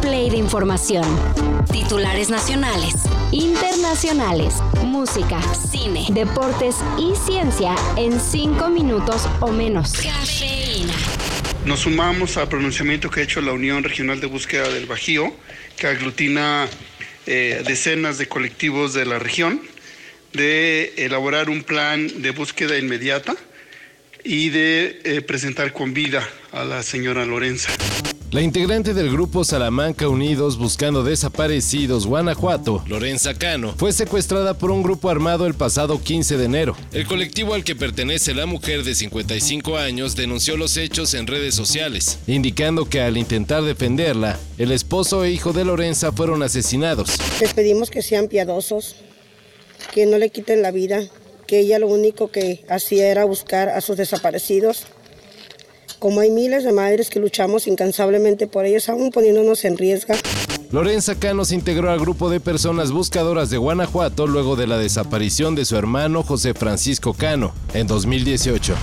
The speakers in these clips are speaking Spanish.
play de información. Titulares nacionales, internacionales, música, cine, deportes y ciencia en cinco minutos o menos. Cafeína. Nos sumamos al pronunciamiento que ha hecho la Unión Regional de Búsqueda del Bajío, que aglutina eh, decenas de colectivos de la región, de elaborar un plan de búsqueda inmediata y de eh, presentar con vida a la señora Lorenza. La integrante del grupo Salamanca Unidos Buscando Desaparecidos Guanajuato, Lorenza Cano, fue secuestrada por un grupo armado el pasado 15 de enero. El colectivo al que pertenece la mujer de 55 años denunció los hechos en redes sociales, indicando que al intentar defenderla, el esposo e hijo de Lorenza fueron asesinados. Les pedimos que sean piadosos, que no le quiten la vida, que ella lo único que hacía era buscar a sus desaparecidos. Como hay miles de madres que luchamos incansablemente por ellos, aún poniéndonos en riesgo. Lorenza Cano se integró al grupo de personas buscadoras de Guanajuato luego de la desaparición de su hermano José Francisco Cano en 2018.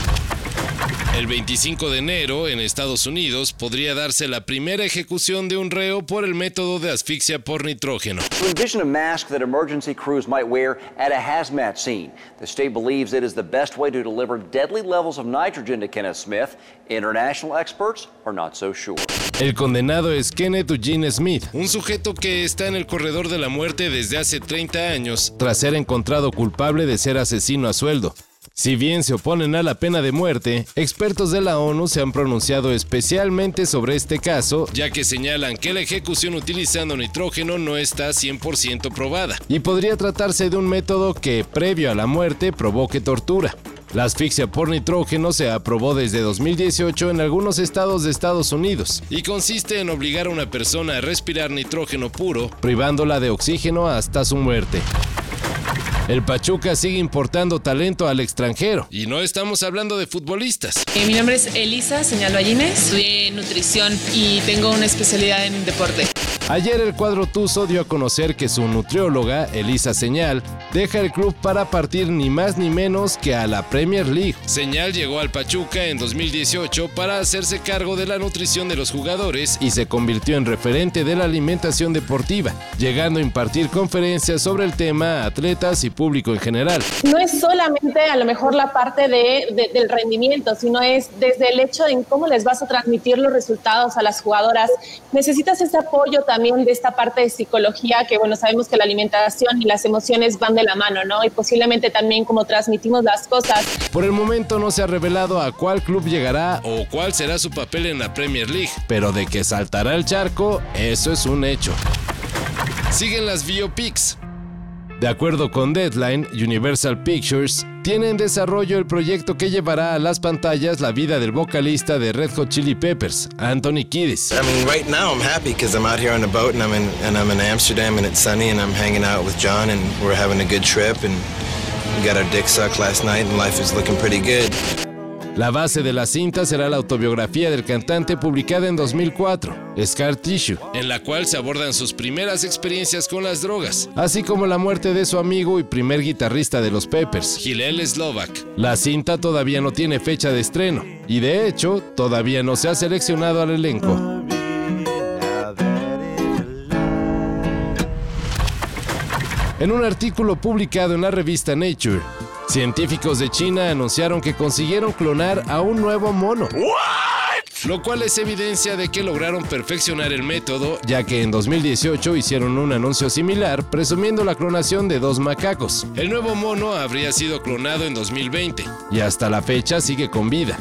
El 25 de enero, en Estados Unidos, podría darse la primera ejecución de un reo por el método de asfixia por nitrógeno. Envision a mask that emergency crews might wear at a hazmat scene. The state believes it is the best way to deliver deadly levels of nitrogen to Kenneth Smith. International experts are not so sure. El condenado es Kenneth Eugene Smith, un sujeto que está en el corredor de la muerte desde hace 30 años, tras ser encontrado culpable de ser asesino a sueldo. Si bien se oponen a la pena de muerte, expertos de la ONU se han pronunciado especialmente sobre este caso, ya que señalan que la ejecución utilizando nitrógeno no está 100% probada, y podría tratarse de un método que, previo a la muerte, provoque tortura. La asfixia por nitrógeno se aprobó desde 2018 en algunos estados de Estados Unidos y consiste en obligar a una persona a respirar nitrógeno puro, privándola de oxígeno hasta su muerte. El Pachuca sigue importando talento al extranjero. Y no estamos hablando de futbolistas. Eh, mi nombre es Elisa Señalo Allines, estudié nutrición y tengo una especialidad en deporte. Ayer el cuadro Tuzo dio a conocer que su nutrióloga, Elisa Señal, deja el club para partir ni más ni menos que a la Premier League. Señal llegó al Pachuca en 2018 para hacerse cargo de la nutrición de los jugadores y se convirtió en referente de la alimentación deportiva, llegando a impartir conferencias sobre el tema a atletas y público en general. No es solamente a lo mejor la parte de, de, del rendimiento, sino es desde el hecho de cómo les vas a transmitir los resultados a las jugadoras. Necesitas ese apoyo también de esta parte de psicología, que bueno, sabemos que la alimentación y las emociones van de la mano, ¿no? Y posiblemente también cómo transmitimos las cosas. Por el momento no se ha revelado a cuál club llegará o cuál será su papel en la Premier League, pero de que saltará el charco, eso es un hecho. Siguen las biopics. De acuerdo con Deadline, Universal Pictures tiene en desarrollo el proyecto que llevará a las pantallas la vida del vocalista de Red Hot Chili Peppers, Anthony Kiedis. I mean, right now I'm happy because I'm out here on the boat and I'm in and I'm in Amsterdam and it's sunny and I'm hanging out with John and we're having a good trip and we got our dick sucked last night and life is looking pretty good. La base de la cinta será la autobiografía del cantante publicada en 2004, Scar Tissue, en la cual se abordan sus primeras experiencias con las drogas, así como la muerte de su amigo y primer guitarrista de los Peppers, Hillel Slovak. La cinta todavía no tiene fecha de estreno y de hecho todavía no se ha seleccionado al elenco. En un artículo publicado en la revista Nature, científicos de China anunciaron que consiguieron clonar a un nuevo mono. Lo cual es evidencia de que lograron perfeccionar el método, ya que en 2018 hicieron un anuncio similar presumiendo la clonación de dos macacos. El nuevo mono habría sido clonado en 2020 y hasta la fecha sigue con vida.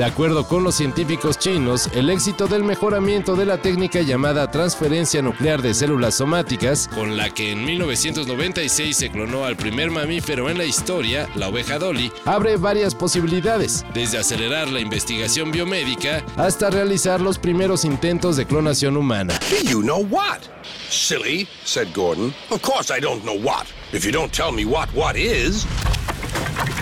De acuerdo con los científicos chinos, el éxito del mejoramiento de la técnica llamada transferencia nuclear de células somáticas, con la que en 1996 se clonó al primer mamífero en la historia, la oveja Dolly, abre varias posibilidades, desde acelerar la investigación biomédica hasta realizar los primeros intentos de clonación humana. You know what? Silly, said Gordon. Of course I don't know what. If you don't tell me what what is.